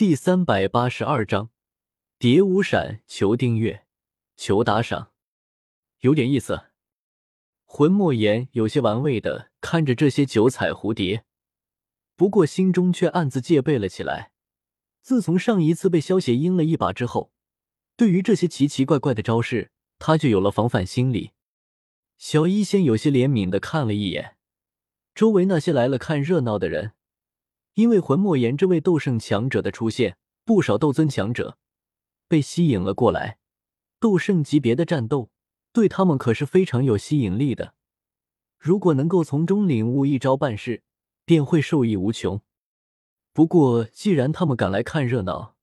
第三百八十二章，蝶舞闪，求订阅，求打赏，有点意思。魂莫言有些玩味的看着这些九彩蝴蝶，不过心中却暗自戒备了起来。自从上一次被萧邪阴了一把之后，对于这些奇奇怪怪的招式，他就有了防范心理。小医仙有些怜悯的看了一眼周围那些来了看热闹的人。因为魂莫言这位斗圣强者的出现，不少斗尊强者被吸引了过来。斗圣级别的战斗对他们可是非常有吸引力的。如果能够从中领悟一招半式，便会受益无穷。不过，既然他们敢来看热闹，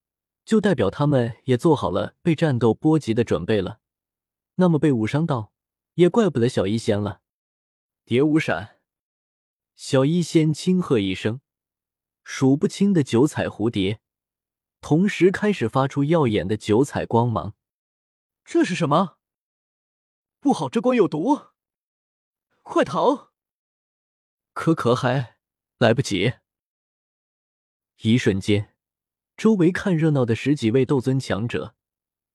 就代表他们也做好了被战斗波及的准备了。那么被误伤到，也怪不得小医仙了。蝶舞闪，小医仙轻喝一声。数不清的九彩蝴蝶同时开始发出耀眼的九彩光芒。这是什么？不好，这光有毒！快逃！可可还来不及。一瞬间，周围看热闹的十几位斗尊强者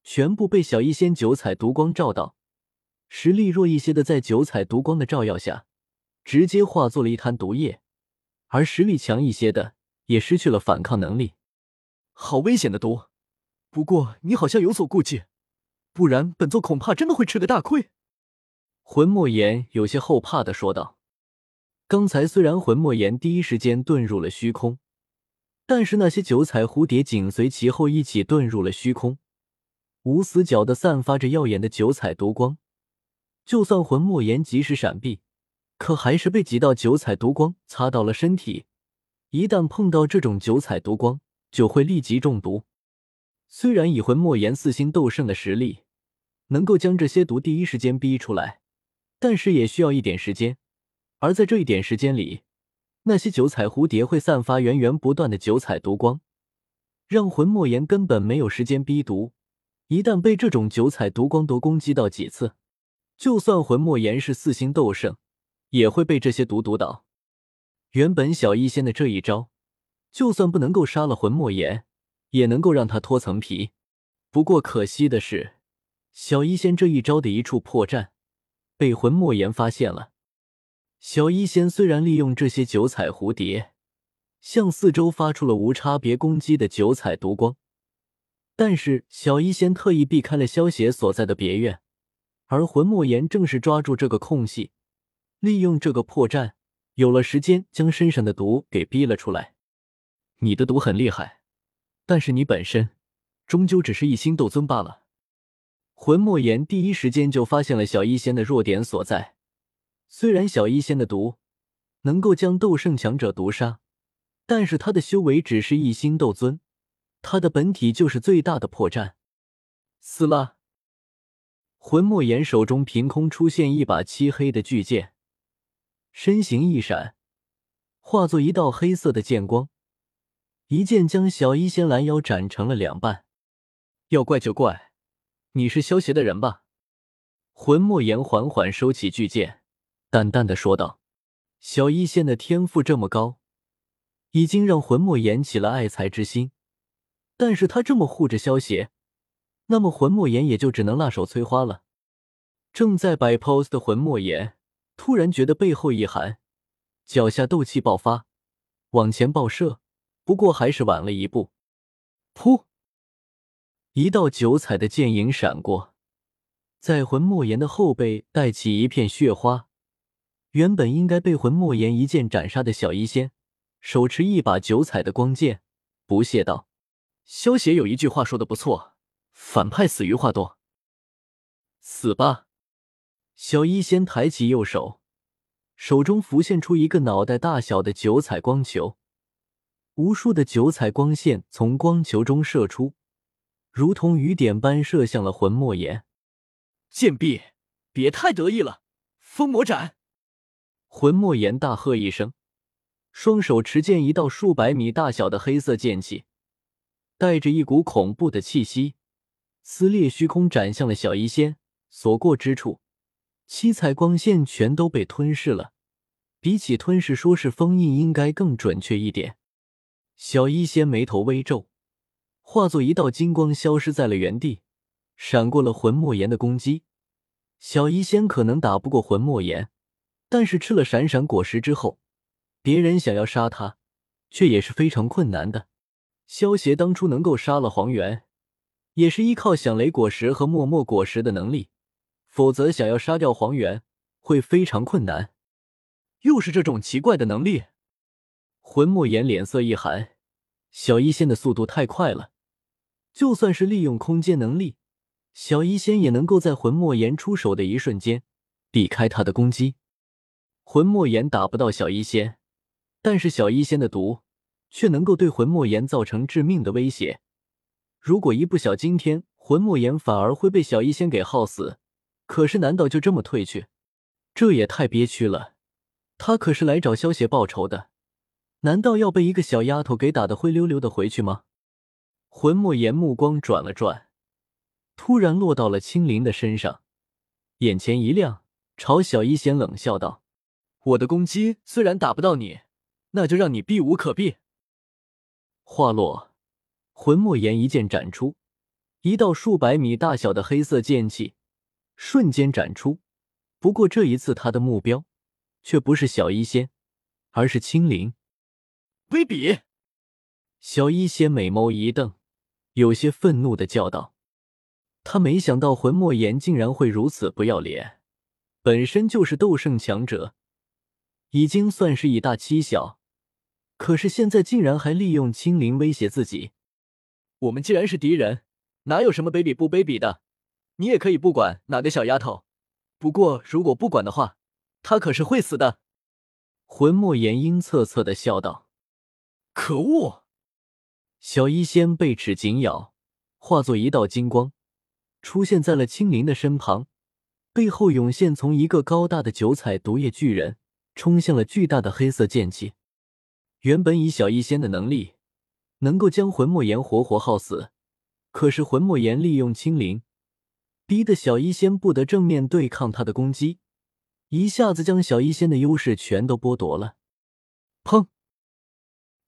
全部被小医仙九彩毒光照到，实力弱一些的在九彩毒光的照耀下，直接化作了一滩毒液；而实力强一些的。也失去了反抗能力，好危险的毒！不过你好像有所顾忌，不然本座恐怕真的会吃个大亏。魂莫言有些后怕的说道：“刚才虽然魂莫言第一时间遁入了虚空，但是那些九彩蝴蝶紧随其后一起遁入了虚空，无死角的散发着耀眼的九彩毒光。就算魂莫言及时闪避，可还是被几道九彩毒光擦到了身体。”一旦碰到这种九彩毒光，就会立即中毒。虽然以魂莫言四星斗圣的实力，能够将这些毒第一时间逼出来，但是也需要一点时间。而在这一点时间里，那些九彩蝴蝶会散发源源不断的九彩毒光，让魂莫言根本没有时间逼毒。一旦被这种九彩毒光毒攻击到几次，就算魂莫言是四星斗圣，也会被这些毒毒倒。原本小医仙的这一招，就算不能够杀了魂莫言，也能够让他脱层皮。不过可惜的是，小医仙这一招的一处破绽，被魂莫言发现了。小医仙虽然利用这些九彩蝴蝶，向四周发出了无差别攻击的九彩毒光，但是小医仙特意避开了萧邪所在的别院，而魂莫言正是抓住这个空隙，利用这个破绽。有了时间，将身上的毒给逼了出来。你的毒很厉害，但是你本身终究只是一星斗尊罢了。魂莫言第一时间就发现了小医仙的弱点所在。虽然小医仙的毒能够将斗圣强者毒杀，但是他的修为只是一星斗尊，他的本体就是最大的破绽。死了！魂莫言手中凭空出现一把漆黑的巨剑。身形一闪，化作一道黑色的剑光，一剑将小医仙拦腰斩成了两半。要怪就怪，你是萧邪的人吧？魂莫言缓缓收起巨剑，淡淡的说道：“小医仙的天赋这么高，已经让魂莫言起了爱才之心。但是他这么护着萧邪，那么魂莫言也就只能辣手摧花了。”正在摆 pose 的魂莫言。突然觉得背后一寒，脚下斗气爆发，往前爆射，不过还是晚了一步。噗！一道九彩的剑影闪过，在魂莫言的后背带起一片血花。原本应该被魂莫言一剑斩杀的小医仙，手持一把九彩的光剑，不屑道：“萧邪有一句话说的不错，反派死于话多。死吧！”小医仙抬起右手，手中浮现出一个脑袋大小的九彩光球，无数的九彩光线从光球中射出，如同雨点般射向了魂莫言。贱婢，别太得意了！封魔斩！魂莫言大喝一声，双手持剑，一道数百米大小的黑色剑气，带着一股恐怖的气息，撕裂虚空，斩向了小医仙。所过之处。七彩光线全都被吞噬了，比起吞噬，说是封印应该更准确一点。小医仙眉头微皱，化作一道金光消失在了原地，闪过了魂莫言的攻击。小医仙可能打不过魂莫言，但是吃了闪闪果实之后，别人想要杀他，却也是非常困难的。萧协当初能够杀了黄猿，也是依靠响雷果实和默默果实的能力，否则想要杀掉黄猿会非常困难。又是这种奇怪的能力，魂莫言脸色一寒。小医仙的速度太快了，就算是利用空间能力，小医仙也能够在魂莫言出手的一瞬间避开他的攻击。魂莫言打不到小医仙，但是小医仙的毒却能够对魂莫言造成致命的威胁。如果一不小，今天魂莫言反而会被小医仙给耗死。可是，难道就这么退去？这也太憋屈了。他可是来找萧邪报仇的，难道要被一个小丫头给打得灰溜溜的回去吗？魂莫言目光转了转，突然落到了青灵的身上，眼前一亮，朝小一仙冷笑道：“我的攻击虽然打不到你，那就让你避无可避。”话落，魂莫言一剑斩出，一道数百米大小的黑色剑气瞬间斩出。不过这一次，他的目标。却不是小医仙，而是青灵。卑鄙！小医仙美眸一瞪，有些愤怒的叫道：“他没想到魂莫言竟然会如此不要脸，本身就是斗圣强者，已经算是以大欺小，可是现在竟然还利用青灵威胁自己。我们既然是敌人，哪有什么卑鄙不卑鄙的？你也可以不管哪个小丫头，不过如果不管的话。”她可是会死的，魂莫言阴恻恻的笑道：“可恶！”小医仙被齿紧咬，化作一道金光，出现在了青灵的身旁，背后涌现从一个高大的九彩毒液巨人，冲向了巨大的黑色剑气。原本以小医仙的能力，能够将魂莫言活活耗死，可是魂莫言利用青灵，逼得小医仙不得正面对抗他的攻击。一下子将小医仙的优势全都剥夺了。砰！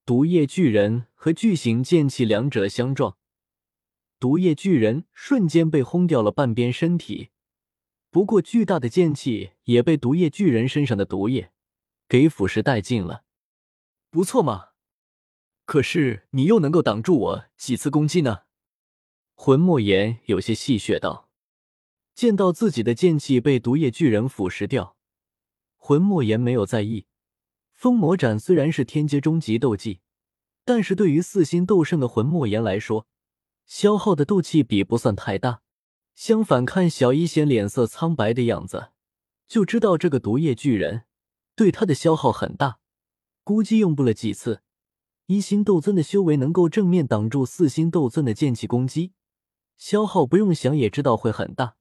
毒液巨人和巨型剑气两者相撞，毒液巨人瞬间被轰掉了半边身体。不过，巨大的剑气也被毒液巨人身上的毒液给腐蚀殆尽了。不错嘛，可是你又能够挡住我几次攻击呢？魂莫言有些戏谑道。见到自己的剑气被毒液巨人腐蚀掉。魂莫言没有在意，封魔斩虽然是天阶终极斗技，但是对于四星斗圣的魂莫言来说，消耗的斗气比不算太大。相反，看小医仙脸色苍白的样子，就知道这个毒液巨人对他的消耗很大。估计用不了几次，一星斗尊的修为能够正面挡住四星斗尊的剑气攻击，消耗不用想也知道会很大。